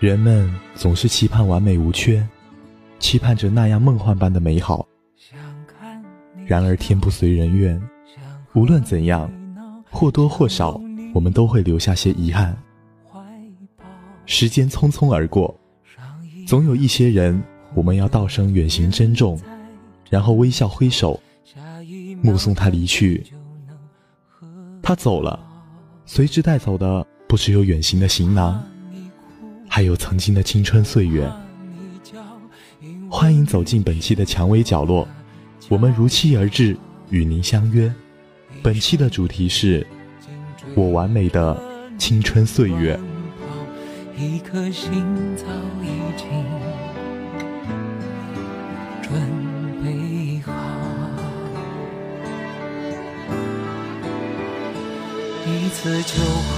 人们总是期盼完美无缺，期盼着那样梦幻般的美好。然而天不随人愿，无论怎样，或多或少，我们都会留下些遗憾。时间匆匆而过，总有一些人，我们要道声远行珍重，然后微笑挥手，目送他离去。他走了，随之带走的不只有远行的行囊，还有曾经的青春岁月。欢迎走进本期的蔷薇角落。我们如期而至，与您相约。本期的主题是我完美的青春岁月。一颗心早已经准备好，一次就好，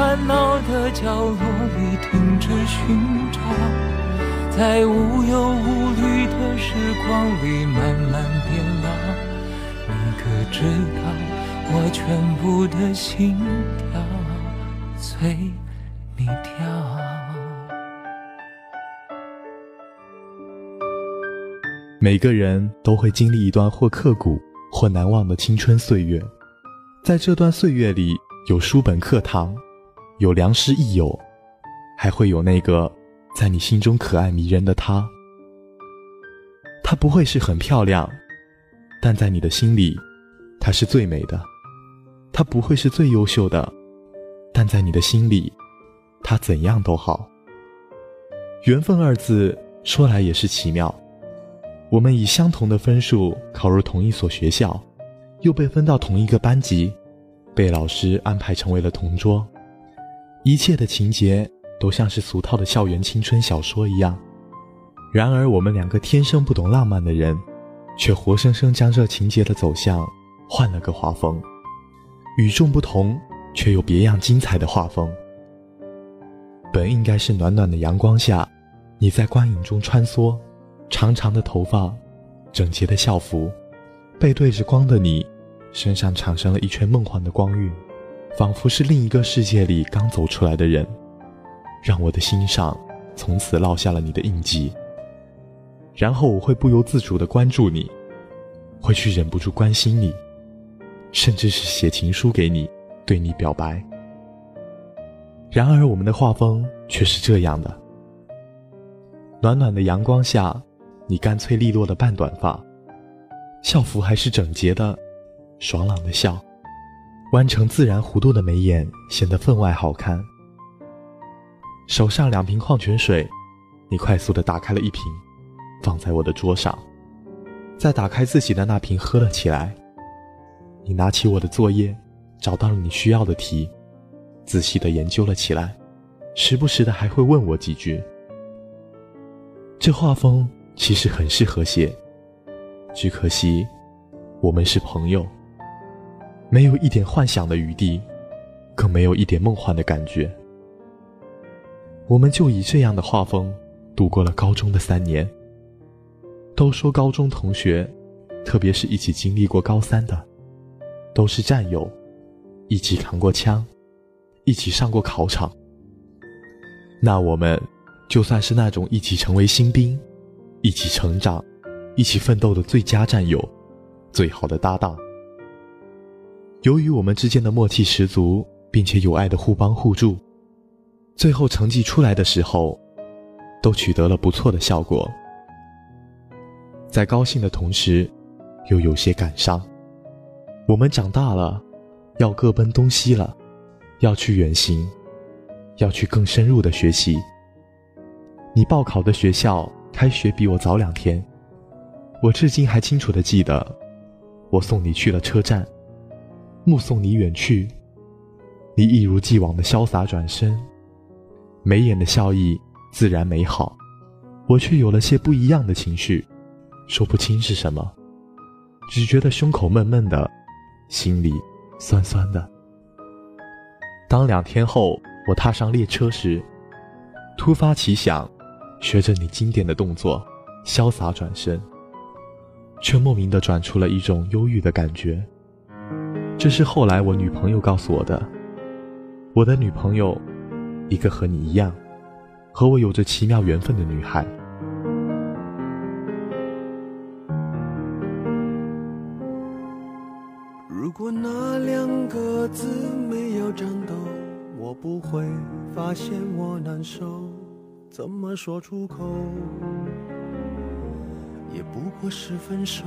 烦恼的角落里停止寻找。在无忧无虑的时光里慢慢变老，你可知道我全部的心跳随你跳？每个人都会经历一段或刻骨或难忘的青春岁月，在这段岁月里，有书本课堂，有良师益友，还会有那个。在你心中可爱迷人的她，她不会是很漂亮，但在你的心里，她是最美的。她不会是最优秀的，但在你的心里，她怎样都好。缘分二字说来也是奇妙，我们以相同的分数考入同一所学校，又被分到同一个班级，被老师安排成为了同桌，一切的情节。都像是俗套的校园青春小说一样，然而我们两个天生不懂浪漫的人，却活生生将这情节的走向换了个画风，与众不同却又别样精彩的画风。本应该是暖暖的阳光下，你在光影中穿梭，长长的头发，整洁的校服，背对着光的你，身上产生了一圈梦幻的光晕，仿佛是另一个世界里刚走出来的人。让我的心上从此烙下了你的印记。然后我会不由自主的关注你，会去忍不住关心你，甚至是写情书给你，对你表白。然而我们的画风却是这样的：暖暖的阳光下，你干脆利落的半短发，校服还是整洁的，爽朗的笑，弯成自然弧度的眉眼显得分外好看。手上两瓶矿泉水，你快速的打开了一瓶，放在我的桌上，再打开自己的那瓶喝了起来。你拿起我的作业，找到了你需要的题，仔细的研究了起来，时不时的还会问我几句。这画风其实很适合写，只可惜我们是朋友，没有一点幻想的余地，更没有一点梦幻的感觉。我们就以这样的画风度过了高中的三年。都说高中同学，特别是一起经历过高三的，都是战友，一起扛过枪，一起上过考场。那我们就算是那种一起成为新兵，一起成长，一起奋斗的最佳战友，最好的搭档。由于我们之间的默契十足，并且有爱的互帮互助。最后成绩出来的时候，都取得了不错的效果。在高兴的同时，又有些感伤。我们长大了，要各奔东西了，要去远行，要去更深入的学习。你报考的学校开学比我早两天，我至今还清楚的记得，我送你去了车站，目送你远去，你一如既往的潇洒转身。眉眼的笑意自然美好，我却有了些不一样的情绪，说不清是什么，只觉得胸口闷闷的，心里酸酸的。当两天后我踏上列车时，突发奇想，学着你经典的动作，潇洒转身，却莫名的转出了一种忧郁的感觉。这是后来我女朋友告诉我的。我的女朋友，一个和你一样，和我有着奇妙缘分的女孩。如果那两个字没有颤抖，我不会发现我难受。怎么说出口，也不过是分手。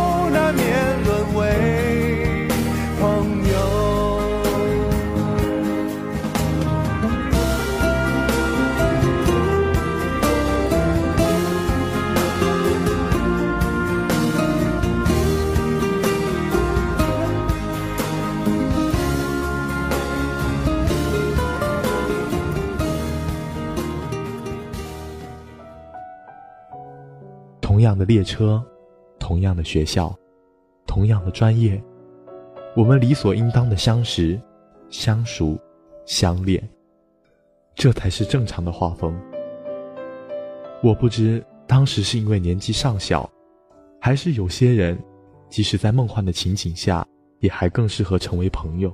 同样的列车，同样的学校，同样的专业，我们理所应当的相识、相熟、相恋，这才是正常的画风。我不知当时是因为年纪尚小，还是有些人，即使在梦幻的情景下，也还更适合成为朋友。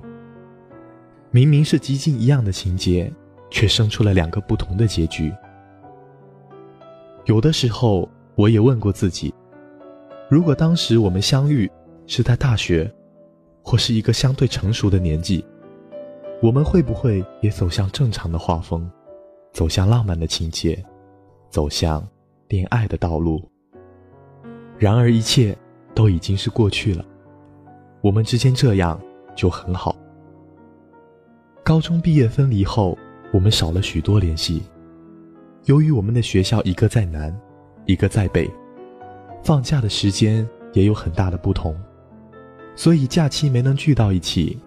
明明是极尽一样的情节，却生出了两个不同的结局。有的时候。我也问过自己，如果当时我们相遇是在大学，或是一个相对成熟的年纪，我们会不会也走向正常的画风，走向浪漫的情节，走向恋爱的道路？然而一切都已经是过去了，我们之间这样就很好。高中毕业分离后，我们少了许多联系，由于我们的学校一个在南。一个在北，放假的时间也有很大的不同，所以假期没能聚到一起。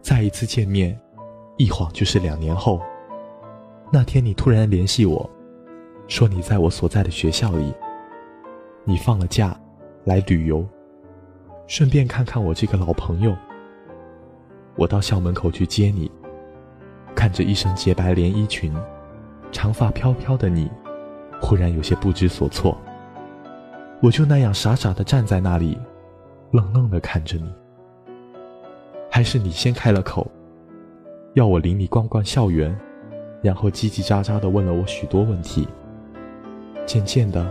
再一次见面，一晃就是两年后。那天你突然联系我，说你在我所在的学校里，你放了假来旅游，顺便看看我这个老朋友。我到校门口去接你，看着一身洁白连衣裙，长发飘飘的你。忽然有些不知所措，我就那样傻傻的站在那里，愣愣的看着你。还是你先开了口，要我领你逛逛校园，然后叽叽喳喳的问了我许多问题。渐渐的，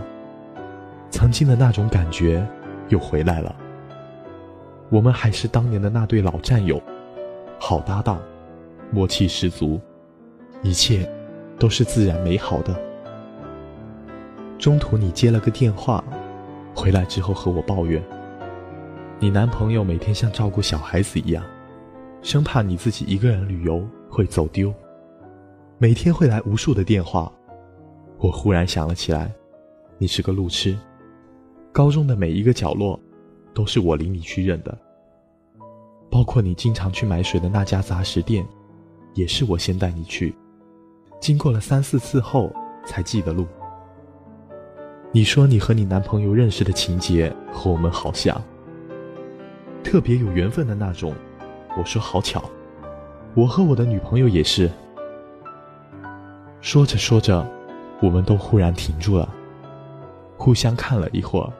曾经的那种感觉又回来了。我们还是当年的那对老战友，好搭档，默契十足，一切都是自然美好的。中途你接了个电话，回来之后和我抱怨，你男朋友每天像照顾小孩子一样，生怕你自己一个人旅游会走丢，每天会来无数的电话。我忽然想了起来，你是个路痴，高中的每一个角落，都是我领你去认的，包括你经常去买水的那家杂食店，也是我先带你去，经过了三四次后才记得路。你说你和你男朋友认识的情节和我们好像，特别有缘分的那种。我说好巧，我和我的女朋友也是。说着说着，我们都忽然停住了，互相看了一会儿，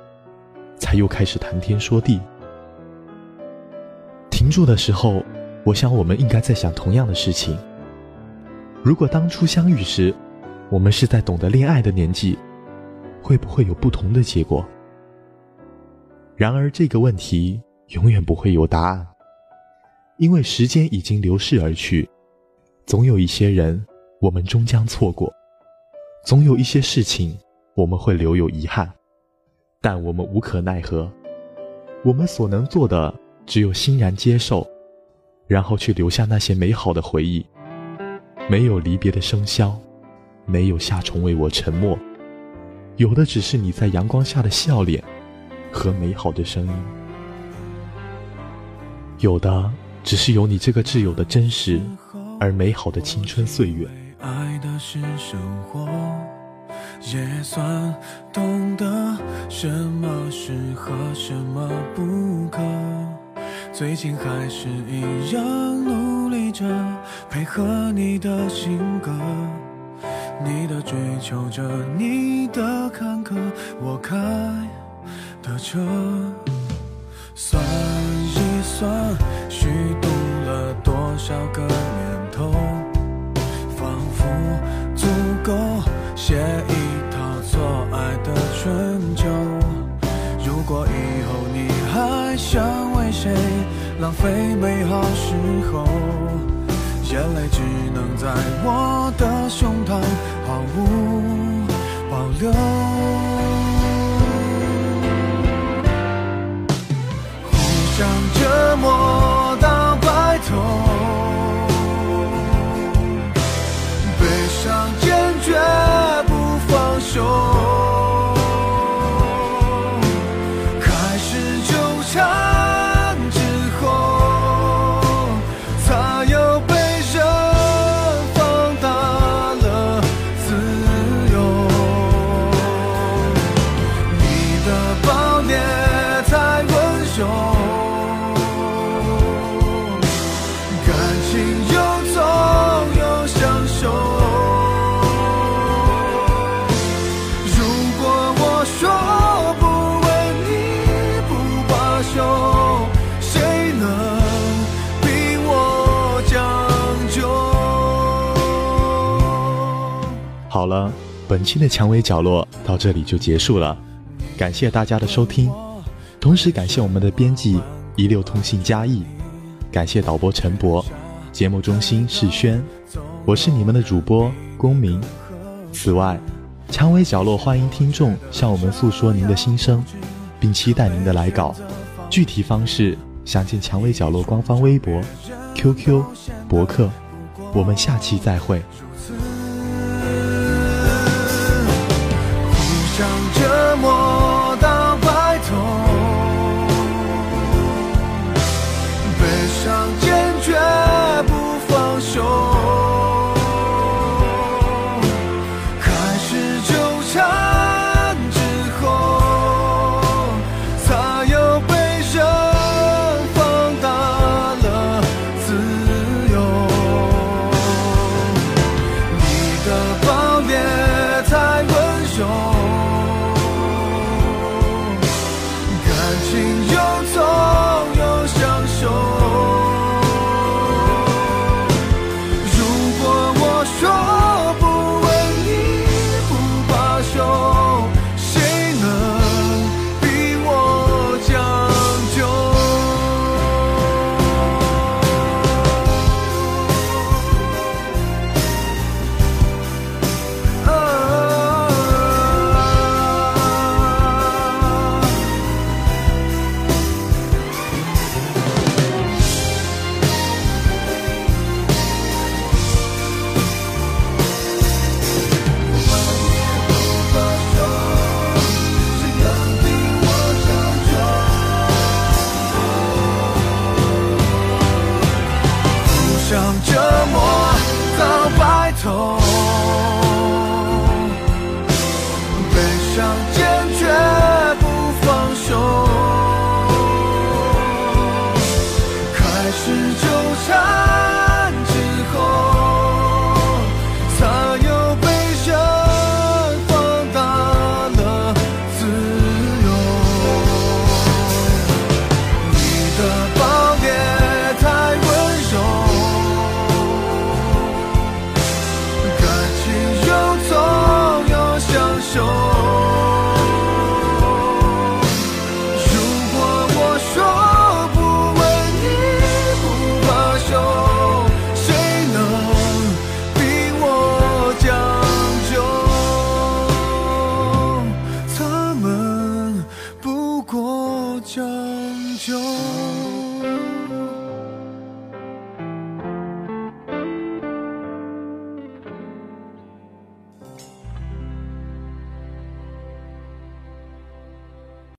才又开始谈天说地。停住的时候，我想我们应该在想同样的事情。如果当初相遇时，我们是在懂得恋爱的年纪，会不会有不同的结果？然而这个问题永远不会有答案，因为时间已经流逝而去，总有一些人我们终将错过，总有一些事情我们会留有遗憾，但我们无可奈何。我们所能做的只有欣然接受，然后去留下那些美好的回忆。没有离别的笙箫，没有夏虫为我沉默，有的只是你在阳光下的笑脸和美好的声音，有的只是有你这个挚友的真实而美好的青春岁月。爱的是生活，也算懂得什么适合，什么不可。最近还是一样努力着，配合你的性格，你的追求着，你的坎坷，我开的车。算一算，虚度了多少个年头，仿佛足够写一套错爱的春秋。如果以后你还想为谁浪费美好时候，眼泪只能在我的胸毫无保留。本期的蔷薇角落到这里就结束了，感谢大家的收听，同时感谢我们的编辑一六通信嘉义，感谢导播陈博，节目中心世轩，我是你们的主播公明。此外，蔷薇角落欢迎听众向我们诉说您的心声，并期待您的来稿。具体方式详见蔷薇角落官方微博、QQ、博客。我们下期再会。心。